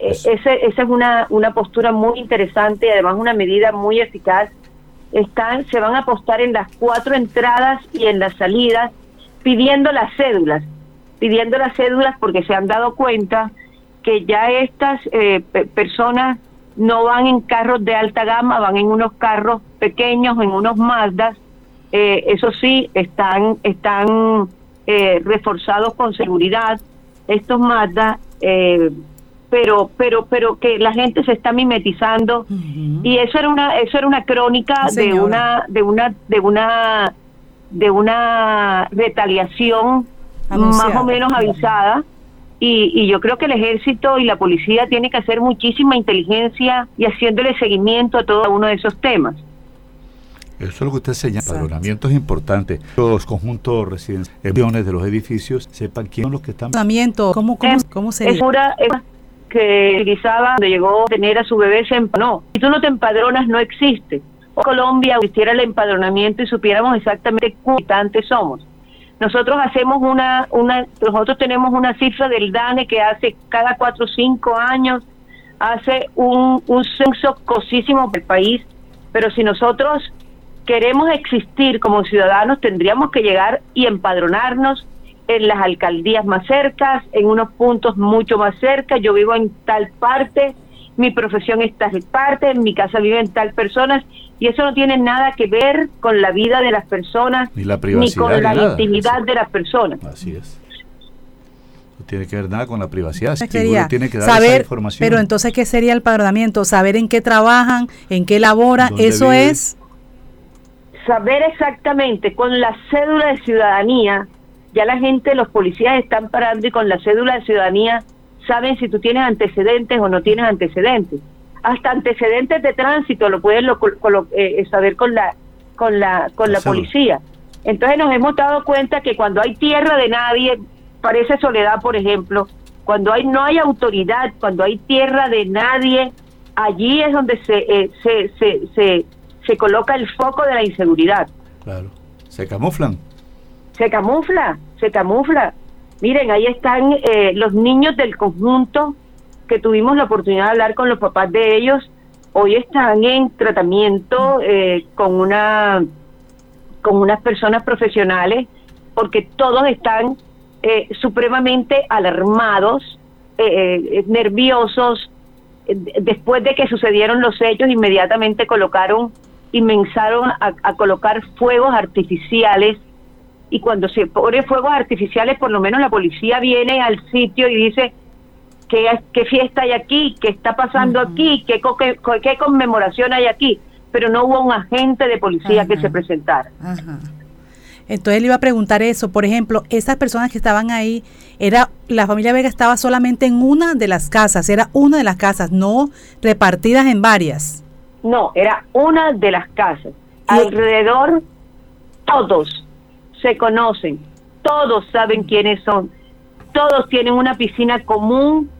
esa es una, una postura muy interesante y además una medida muy eficaz. Están, se van a apostar en las cuatro entradas y en las salidas pidiendo las cédulas, pidiendo las cédulas porque se han dado cuenta que ya estas eh, personas no van en carros de alta gama, van en unos carros pequeños, en unos Mazdas. Eh, eso sí, están, están eh, reforzados con seguridad estos Mazda, eh, pero, pero, pero que la gente se está mimetizando y eso era una, eso era una crónica de una, de una, de una, de una retaliación más o menos avisada y, yo creo que el ejército y la policía tienen que hacer muchísima inteligencia y haciéndole seguimiento a todo uno de esos temas. Eso es lo que usted señala. El padronamiento es importante. Los conjuntos residenciales de los edificios sepan quiénes son los que están. ¿Padronamiento? ¿Cómo, cómo, cómo sería? Es pura, que utilizaba cuando llegó a tener a su bebé se empadronó. Si tú no te empadronas, no existe. O Colombia hiciera el empadronamiento y supiéramos exactamente cuántos somos. Nosotros hacemos una, una, nosotros tenemos una cifra del DANE que hace cada cuatro o cinco años, hace un, un censo cosísimo del país, pero si nosotros queremos existir como ciudadanos, tendríamos que llegar y empadronarnos en las alcaldías más cercas, en unos puntos mucho más cerca, yo vivo en tal parte, mi profesión está en parte, en mi casa viven tal personas, y eso no tiene nada que ver con la vida de las personas, ni, la privacidad, con la intimidad de las personas. Así es. No tiene que ver nada con la privacidad. tiene que dar saber, información. Pero entonces, ¿qué sería el padronamiento? Saber en qué trabajan, en qué laboran, eso es... Saber exactamente con la cédula de ciudadanía, ya la gente, los policías están parando y con la cédula de ciudadanía saben si tú tienes antecedentes o no tienes antecedentes. Hasta antecedentes de tránsito lo pueden lo, eh, saber con la con la con la policía. Entonces nos hemos dado cuenta que cuando hay tierra de nadie, parece soledad, por ejemplo, cuando hay no hay autoridad, cuando hay tierra de nadie, allí es donde se eh, se, se, se, se coloca el foco de la inseguridad. Claro. Se camuflan. Se camufla, se camufla. Miren, ahí están eh, los niños del conjunto que tuvimos la oportunidad de hablar con los papás de ellos. Hoy están en tratamiento eh, con una con unas personas profesionales porque todos están eh, supremamente alarmados, nerviosos. Después de que sucedieron los hechos, inmediatamente colocaron, inmensaron a colocar fuegos artificiales y cuando se pone fuegos artificiales, por lo menos la policía viene al sitio y dice qué, qué fiesta hay aquí, qué está pasando aquí, qué, qué, conmemoración hay aquí, pero no hubo un agente de policía que se presentara. Entonces le iba a preguntar eso, por ejemplo, esas personas que estaban ahí, era la familia Vega estaba solamente en una de las casas, era una de las casas, no repartidas en varias. No, era una de las casas. Alrededor todos se conocen, todos saben quiénes son, todos tienen una piscina común,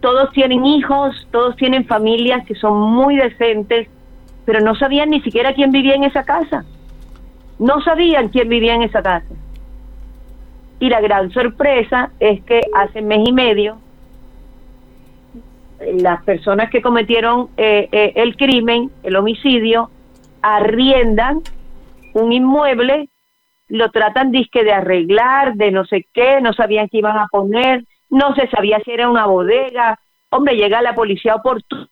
todos tienen hijos, todos tienen familias que son muy decentes, pero no sabían ni siquiera quién vivía en esa casa. No sabían quién vivía en esa casa. Y la gran sorpresa es que hace mes y medio las personas que cometieron eh, eh, el crimen, el homicidio, arriendan un inmueble lo tratan disque de arreglar, de no sé qué, no sabían qué iban a poner, no se sabía si era una bodega. Hombre, llega la policía oportuna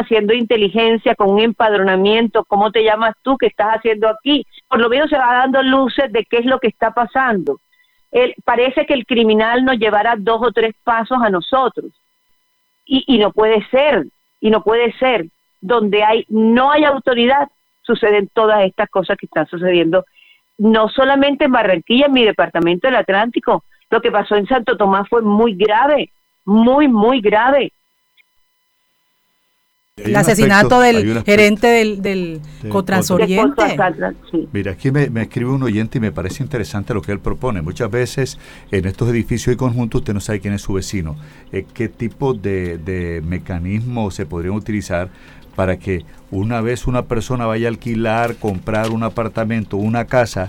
haciendo inteligencia con un empadronamiento, ¿cómo te llamas tú? ¿Qué estás haciendo aquí? Por lo menos se va dando luces de qué es lo que está pasando. El, parece que el criminal nos llevará dos o tres pasos a nosotros. Y, y no puede ser, y no puede ser. Donde hay, no hay autoridad, suceden todas estas cosas que están sucediendo no solamente en Barranquilla, en mi departamento del Atlántico, lo que pasó en Santo Tomás fue muy grave, muy, muy grave. El asesinato del gerente del, del Cotransoriente. Mira, aquí me, escribe un oyente y me parece interesante lo que él propone. Muchas veces en estos edificios y conjuntos usted no sabe quién es su vecino. Eh, ¿Qué tipo de, de mecanismos se podrían utilizar para que una vez una persona vaya a alquilar, comprar un apartamento, una casa,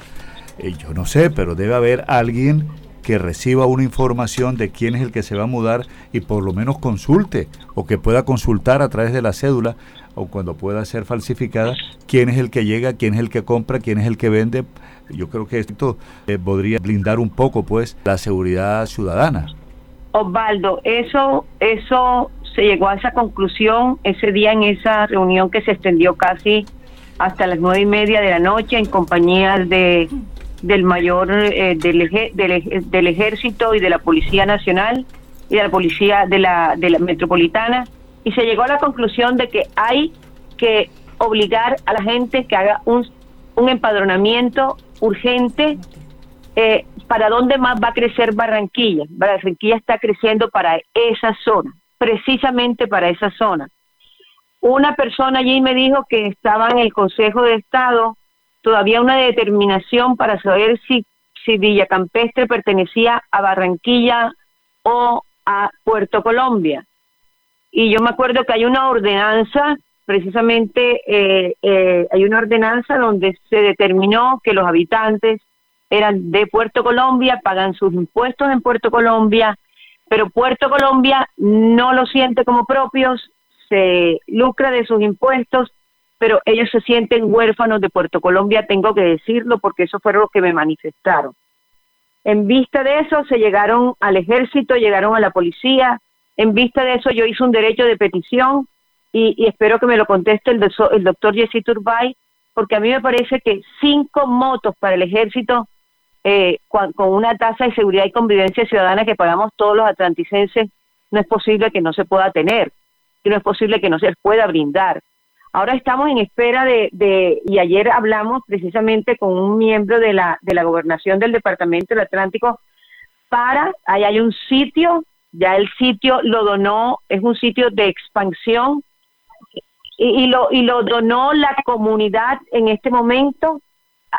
eh, yo no sé, pero debe haber alguien que reciba una información de quién es el que se va a mudar y por lo menos consulte o que pueda consultar a través de la cédula o cuando pueda ser falsificada quién es el que llega, quién es el que compra, quién es el que vende. Yo creo que esto eh, podría blindar un poco pues la seguridad ciudadana. Osvaldo, eso, eso se llegó a esa conclusión ese día en esa reunión que se extendió casi hasta las nueve y media de la noche en compañía de del mayor eh, del, del, ejército y de la policía nacional y de la policía de la, de la metropolitana y se llegó a la conclusión de que hay que obligar a la gente que haga un, un empadronamiento urgente eh, para dónde más va a crecer Barranquilla. Barranquilla está creciendo para esa zona, precisamente para esa zona. Una persona allí me dijo que estaba en el Consejo de Estado todavía una determinación para saber si, si Villa Campestre pertenecía a Barranquilla o a Puerto Colombia. Y yo me acuerdo que hay una ordenanza, precisamente eh, eh, hay una ordenanza donde se determinó que los habitantes eran de Puerto Colombia, pagan sus impuestos en Puerto Colombia, pero Puerto Colombia no lo siente como propios, se lucra de sus impuestos, pero ellos se sienten huérfanos de Puerto Colombia, tengo que decirlo porque eso fue lo que me manifestaron. En vista de eso se llegaron al ejército, llegaron a la policía, en vista de eso yo hice un derecho de petición y, espero que me lo conteste el, el doctor Jesse Turbay, porque a mí me parece que cinco motos para el ejército eh, con, una tasa de seguridad y convivencia ciudadana que pagamos todos los atlanticenses, no es posible que no se pueda tener y no es posible que no se pueda brindar. Ahora estamos en espera de, de, y ayer hablamos precisamente con un miembro de la, de la gobernación del Departamento del Atlántico para, ahí hay un sitio, ya el sitio lo donó, es un sitio de expansión y, y lo, y lo donó la comunidad en este momento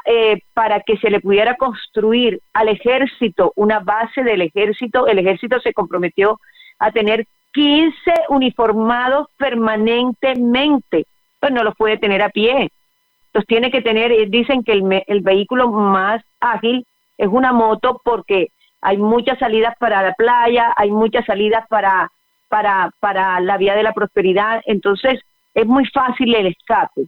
eh, para que se le pudiera construir al ejército una base del ejército. El ejército se comprometió a tener 15 uniformados permanentemente, pues no los puede tener a pie. Los tiene que tener, eh, dicen que el, el vehículo más ágil es una moto porque hay muchas salidas para la playa, hay muchas salidas para, para, para la vía de la prosperidad, entonces es muy fácil el escape.